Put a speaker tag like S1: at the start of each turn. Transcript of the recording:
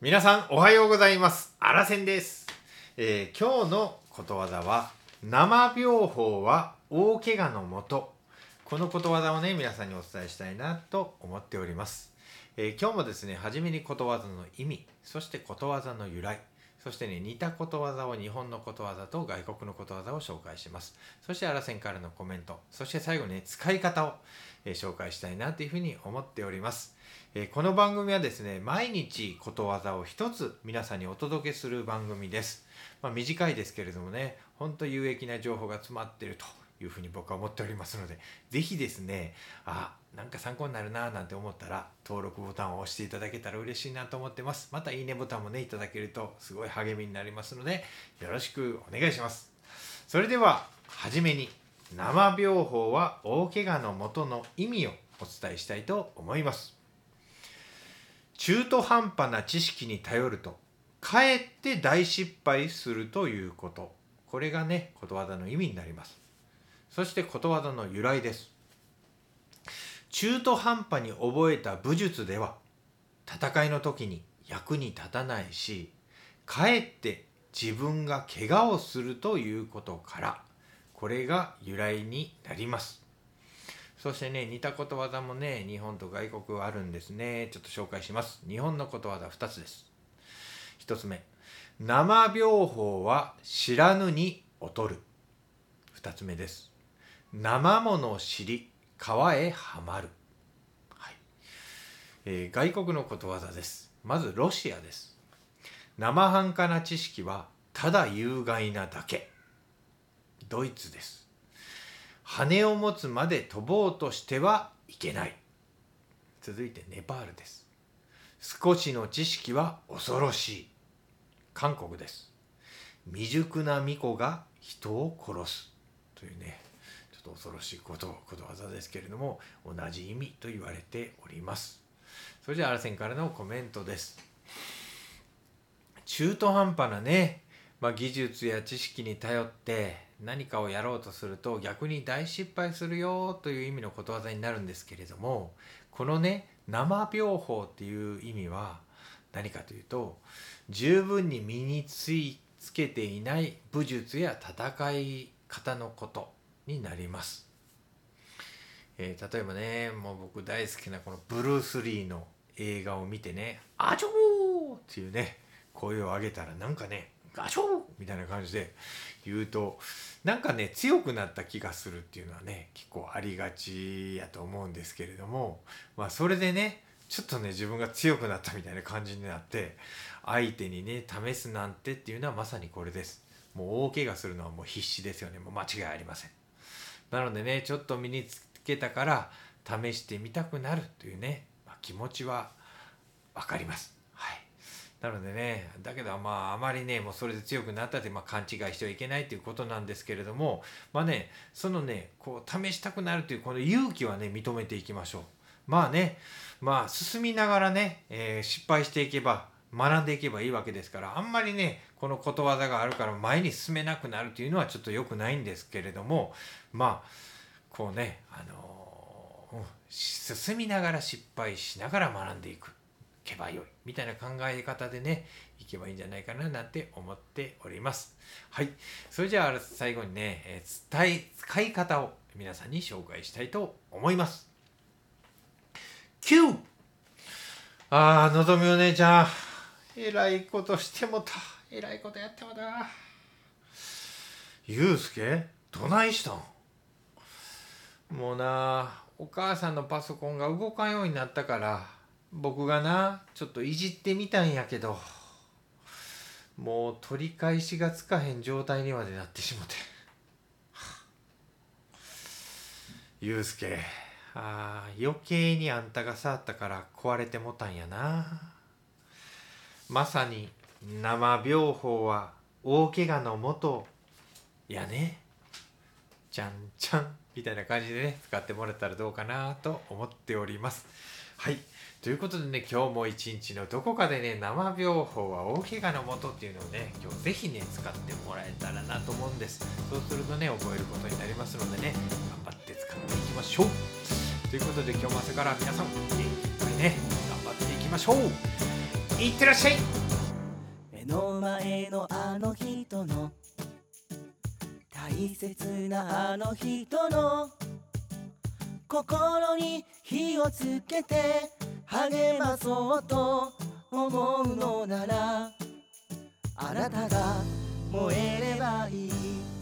S1: 皆さんおはようございます。あらせんです、えー今日のことわざは生病法は大怪我のもと。このことわざをね皆さんにお伝えしたいなと思っております、えー今日もですね初めにことわざの意味そしてことわざの由来そしてね似たことわざを日本のことわざと外国のことわざを紹介します。そしてあらせんからのコメントそして最後にね使い方を、えー紹介したいなというふうに思っております。えーこの番組はですね毎日ことわざを一つ皆さんにお届けする番組です、まあ、短いですけれどもね本当有益な情報が詰まっているというふうに僕は思っておりますので是非ですねあなんか参考になるななんて思ったら登録ボタンを押していただけたら嬉しいなと思ってます。またいいねボタンもねいただけるとすごい励みになりますのでよろしくお願いします。それでは初めに生病法は大怪我のもとの意味をお伝えしたいと思います。中途半端な知識に頼るとかえって大失敗するということ。これがねことわざの意味になります。そしてことわざの由来です。中途半端に覚えた武術では戦いの時に役に立たないしかえって自分が怪我をするということからこれが由来になります。そしてね似たことわざもね日本と外国はあるんですね。ちょっと紹介します。日本のことわざ2つです。1つ目。生病法は知らぬに劣る。2つ目です。生もの知り川へはまる、はい。えー外国のことわざです。まずロシアです。生半可な知識はただ有害なだけ。ドイツです。羽を持つまで飛ぼうとしてはいけない。続いてネパールです。少しの知識は恐ろしい。韓国です。未熟な巫女が人を殺す。というねと恐ろしいことことわざですけれども同じ意味と言われております。それじゃあアラセンからのコメントです。中途半端なね、まあ、技術や知識に頼って何かをやろうとすると逆に大失敗するよという意味のことわざになるんですけれどもこのね生病法っていう意味は何かというと十分に身についつけていない武術や戦い方のこと。になります。えー例えばねもう僕大好きなこのブルース・リーの映画を見てね「あちょー!」っていうね声を上げたらなんかね「ガチョー!」みたいな感じで言うとなんかね強くなった気がするっていうのはね結構ありがちやと思うんですけれどもまあそれでねちょっとね自分が強くなったみたいな感じになって相手にね試すなんてっていうのはまさにこれですもう大怪我するのはもう必死ですよねもう間違いありませんなのでねちょっと身につけたから試してみたくなるというね、まあ、気持ちは分かります。はい。なのでねだけどまああまりねもうそれで強くなったって、まあ、勘違いしてはいけないということなんですけれどもまあねそのねこう試したくなるというこの勇気はね認めていきましょう。まあねまあ進みながらね、えー失敗していけば学んでいけばいいわけですからあんまりねこのことわざがあるから前に進めなくなるというのはちょっと良くないんですけれどもまあこうね、あのうん進みながら失敗しながら学んでいくけばよいみたいな考え方でねいけばいいんじゃないかななんて思っております。はい。それじゃあ最後にね、えー伝え使い方を皆さんに紹介したいと思います。9ああのぞみお姉ちゃん。えらいことしてもた。えらいことやってもたゆうすけどないしたん？もうなお母さんのパソコンが動かんようになったから僕がなちょっといじってみたんやけどもう取り返しがつかへん状態にまでなってしもて。ゆうすけあー余計にあんたが触ったから壊れてもたんやな。まさに生病法は大怪我のもとやね。じゃんじゃんみたいな感じでね使ってもらったらどうかなと思っております。はい。ということでね今日も一日のどこかでね生病法は大怪我のもとっていうのをね今日ぜひね使ってもらえたらなと思うんです。そうするとね覚えることになりますのでね頑張って使っていきましょう。ということで今日も朝から皆さん元気いっぱいね頑張っていきましょう。いってらっしゃい。
S2: 目の前のあの人の。大切なあの人の。心に火をつけて。励まそうと思うのなら。あなたが燃えればいい。